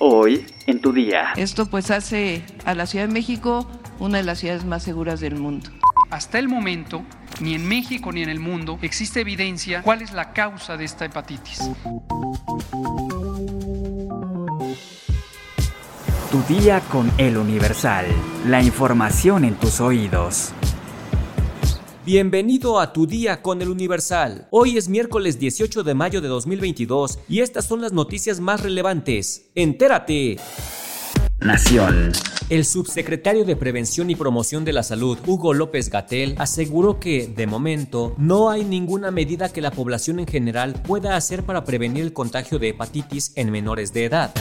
Hoy en tu día. Esto pues hace a la Ciudad de México una de las ciudades más seguras del mundo. Hasta el momento, ni en México ni en el mundo existe evidencia cuál es la causa de esta hepatitis. Tu día con el Universal. La información en tus oídos. Bienvenido a tu día con el Universal. Hoy es miércoles 18 de mayo de 2022 y estas son las noticias más relevantes. Entérate. Nación. El subsecretario de Prevención y Promoción de la Salud, Hugo López Gatel, aseguró que, de momento, no hay ninguna medida que la población en general pueda hacer para prevenir el contagio de hepatitis en menores de edad.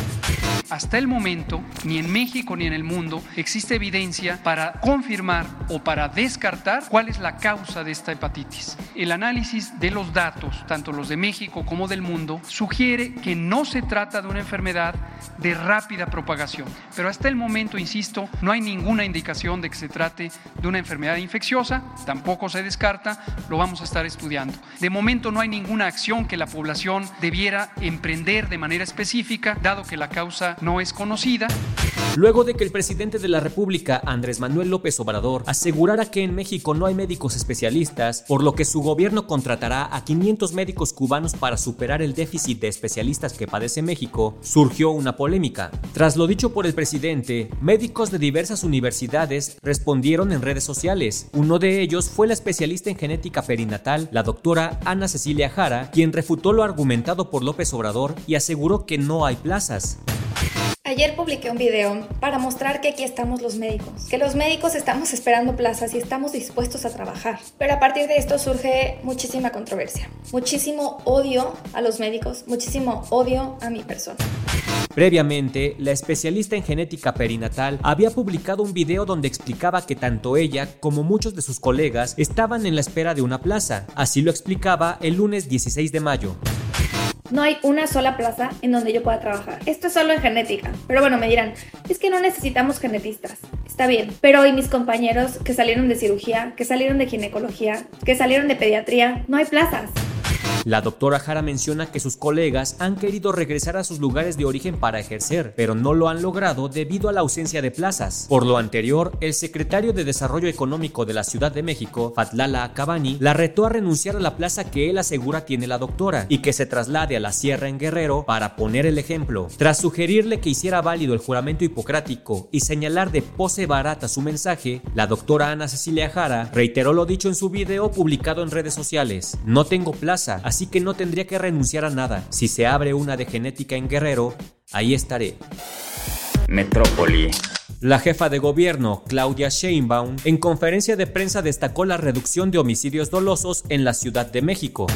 Hasta el momento, ni en México ni en el mundo existe evidencia para confirmar o para descartar cuál es la causa de esta hepatitis. El análisis de los datos, tanto los de México como del mundo, sugiere que no se trata de una enfermedad de rápida propagación. Pero hasta el momento, insisto, no hay ninguna indicación de que se trate de una enfermedad infecciosa, tampoco se descarta, lo vamos a estar estudiando. De momento no hay ninguna acción que la población debiera emprender de manera específica, dado que la causa no es conocida. Luego de que el presidente de la República, Andrés Manuel López Obrador, asegurara que en México no hay médicos especialistas, por lo que su gobierno contratará a 500 médicos cubanos para superar el déficit de especialistas que padece México, surgió una polémica. Tras lo dicho por el presidente, médicos de diversas universidades respondieron en redes sociales. Uno de ellos fue la especialista en genética perinatal, la doctora Ana Cecilia Jara, quien refutó lo argumentado por López Obrador y aseguró que no hay plazas. Ayer publiqué un video para mostrar que aquí estamos los médicos, que los médicos estamos esperando plazas y estamos dispuestos a trabajar. Pero a partir de esto surge muchísima controversia, muchísimo odio a los médicos, muchísimo odio a mi persona. Previamente, la especialista en genética perinatal había publicado un video donde explicaba que tanto ella como muchos de sus colegas estaban en la espera de una plaza. Así lo explicaba el lunes 16 de mayo. No hay una sola plaza en donde yo pueda trabajar. Esto es solo en genética. Pero bueno, me dirán, es que no necesitamos genetistas. Está bien. Pero ¿y mis compañeros que salieron de cirugía, que salieron de ginecología, que salieron de pediatría? No hay plazas. La doctora Jara menciona que sus colegas han querido regresar a sus lugares de origen para ejercer, pero no lo han logrado debido a la ausencia de plazas. Por lo anterior, el secretario de Desarrollo Económico de la Ciudad de México, Fatlala Acabani, la retó a renunciar a la plaza que él asegura tiene la doctora y que se traslade a la Sierra en Guerrero para poner el ejemplo. Tras sugerirle que hiciera válido el juramento hipocrático y señalar de pose barata su mensaje, la doctora Ana Cecilia Jara reiteró lo dicho en su video publicado en redes sociales. No tengo plaza, así que no tendría que renunciar a nada. Si se abre una de genética en Guerrero, ahí estaré. Metrópoli. La jefa de gobierno, Claudia Sheinbaum, en conferencia de prensa destacó la reducción de homicidios dolosos en la Ciudad de México.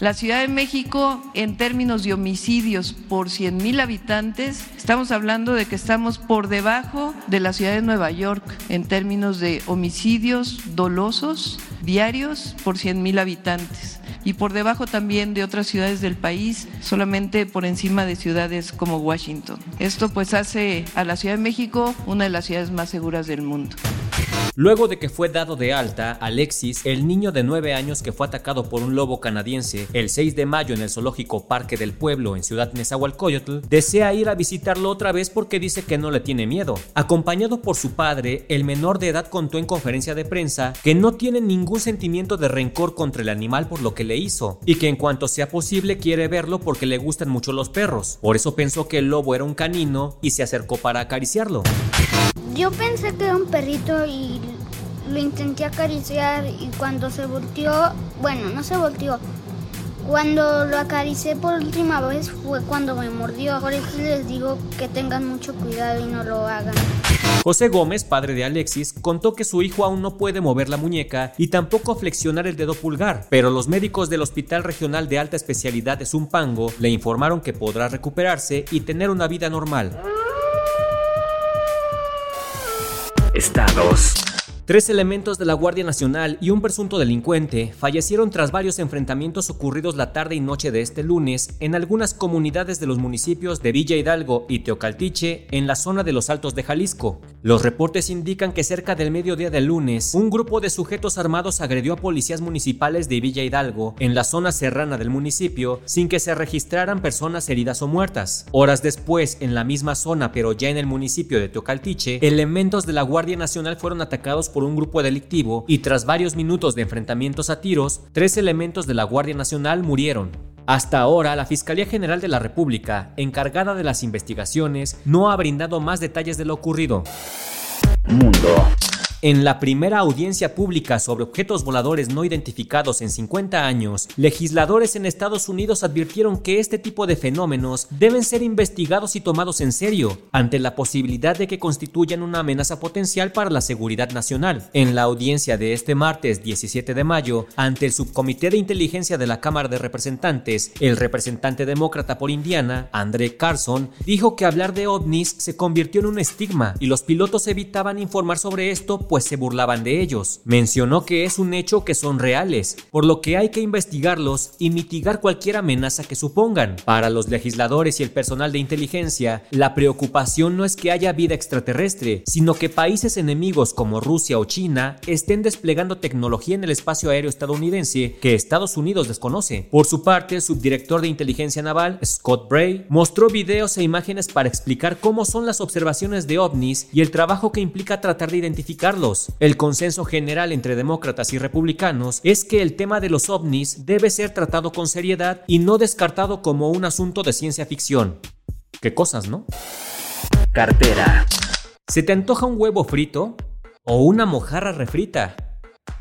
La Ciudad de México, en términos de homicidios por 100.000 habitantes, estamos hablando de que estamos por debajo de la ciudad de Nueva York en términos de homicidios dolosos diarios por 100.000 habitantes y por debajo también de otras ciudades del país, solamente por encima de ciudades como Washington. Esto pues hace a la Ciudad de México una de las ciudades más seguras del mundo. Luego de que fue dado de alta, Alexis, el niño de 9 años que fue atacado por un lobo canadiense el 6 de mayo en el zoológico Parque del Pueblo en Ciudad Nezahualcóyotl, desea ir a visitarlo otra vez porque dice que no le tiene miedo. Acompañado por su padre, el menor de edad contó en conferencia de prensa que no tiene ningún sentimiento de rencor contra el animal por lo que le hizo y que en cuanto sea posible quiere verlo porque le gustan mucho los perros. Por eso pensó que el lobo era un canino y se acercó para acariciarlo. Yo pensé que era un perrito y lo intenté acariciar y cuando se volteó, bueno, no se volteó. Cuando lo acaricié por última vez fue cuando me mordió. Por eso les digo que tengan mucho cuidado y no lo hagan. José Gómez, padre de Alexis, contó que su hijo aún no puede mover la muñeca y tampoco flexionar el dedo pulgar, pero los médicos del Hospital Regional de Alta Especialidad de Zumpango le informaron que podrá recuperarse y tener una vida normal. Estados. Tres elementos de la Guardia Nacional y un presunto delincuente fallecieron tras varios enfrentamientos ocurridos la tarde y noche de este lunes en algunas comunidades de los municipios de Villa Hidalgo y Teocaltiche en la zona de los Altos de Jalisco. Los reportes indican que cerca del mediodía del lunes, un grupo de sujetos armados agredió a policías municipales de Villa Hidalgo en la zona serrana del municipio sin que se registraran personas heridas o muertas. Horas después, en la misma zona pero ya en el municipio de Teocaltiche, elementos de la Guardia Nacional fueron atacados por un grupo delictivo y tras varios minutos de enfrentamientos a tiros, tres elementos de la Guardia Nacional murieron. Hasta ahora, la Fiscalía General de la República, encargada de las investigaciones, no ha brindado más detalles de lo ocurrido. Mundo. En la primera audiencia pública sobre objetos voladores no identificados en 50 años, legisladores en Estados Unidos advirtieron que este tipo de fenómenos deben ser investigados y tomados en serio, ante la posibilidad de que constituyan una amenaza potencial para la seguridad nacional. En la audiencia de este martes 17 de mayo, ante el Subcomité de Inteligencia de la Cámara de Representantes, el representante demócrata por Indiana, André Carson, dijo que hablar de ovnis se convirtió en un estigma y los pilotos evitaban informar sobre esto pues se burlaban de ellos. Mencionó que es un hecho que son reales, por lo que hay que investigarlos y mitigar cualquier amenaza que supongan. Para los legisladores y el personal de inteligencia, la preocupación no es que haya vida extraterrestre, sino que países enemigos como Rusia o China estén desplegando tecnología en el espacio aéreo estadounidense que Estados Unidos desconoce. Por su parte, el subdirector de inteligencia naval, Scott Bray, mostró videos e imágenes para explicar cómo son las observaciones de ovnis y el trabajo que implica tratar de identificarlos el consenso general entre demócratas y republicanos es que el tema de los ovnis debe ser tratado con seriedad y no descartado como un asunto de ciencia ficción. ¿Qué cosas, no? Cartera. ¿Se te antoja un huevo frito? ¿O una mojarra refrita?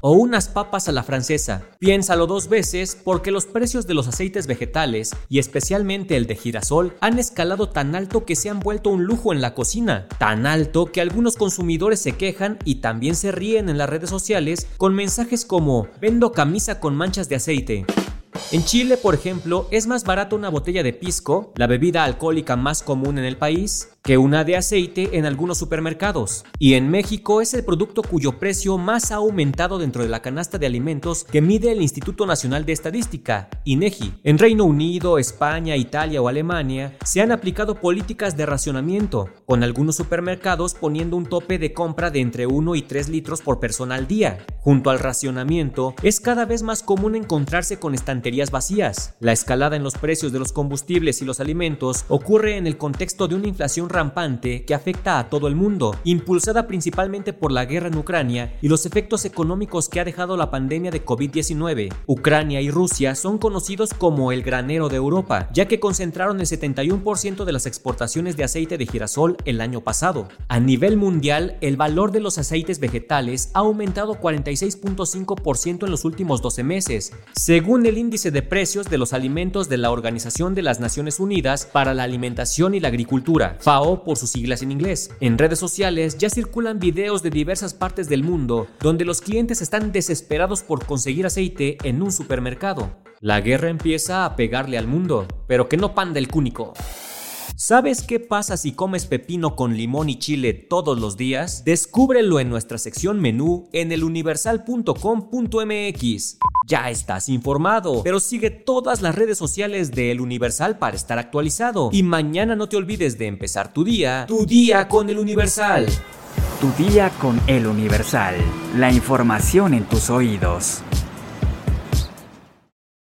O unas papas a la francesa. Piénsalo dos veces porque los precios de los aceites vegetales y especialmente el de girasol han escalado tan alto que se han vuelto un lujo en la cocina, tan alto que algunos consumidores se quejan y también se ríen en las redes sociales con mensajes como vendo camisa con manchas de aceite. En Chile, por ejemplo, es más barato una botella de pisco, la bebida alcohólica más común en el país, que una de aceite en algunos supermercados. Y en México es el producto cuyo precio más ha aumentado dentro de la canasta de alimentos que mide el Instituto Nacional de Estadística, INEGI. En Reino Unido, España, Italia o Alemania se han aplicado políticas de racionamiento, con algunos supermercados poniendo un tope de compra de entre 1 y 3 litros por persona al día. Junto al racionamiento, es cada vez más común encontrarse con vacías. La escalada en los precios de los combustibles y los alimentos ocurre en el contexto de una inflación rampante que afecta a todo el mundo, impulsada principalmente por la guerra en Ucrania y los efectos económicos que ha dejado la pandemia de COVID-19. Ucrania y Rusia son conocidos como el granero de Europa, ya que concentraron el 71% de las exportaciones de aceite de girasol el año pasado. A nivel mundial, el valor de los aceites vegetales ha aumentado 46.5% en los últimos 12 meses, según el índice de precios de los alimentos de la Organización de las Naciones Unidas para la Alimentación y la Agricultura, por sus siglas en inglés. En redes sociales ya circulan videos de diversas partes del mundo donde los clientes están desesperados por conseguir aceite en un supermercado. La guerra empieza a pegarle al mundo, pero que no panda el cúnico. ¿Sabes qué pasa si comes pepino con limón y chile todos los días? Descúbrelo en nuestra sección menú en eluniversal.com.mx. Ya estás informado, pero sigue todas las redes sociales de El Universal para estar actualizado. Y mañana no te olvides de empezar tu día, tu día con El Universal. Tu día con El Universal. La información en tus oídos.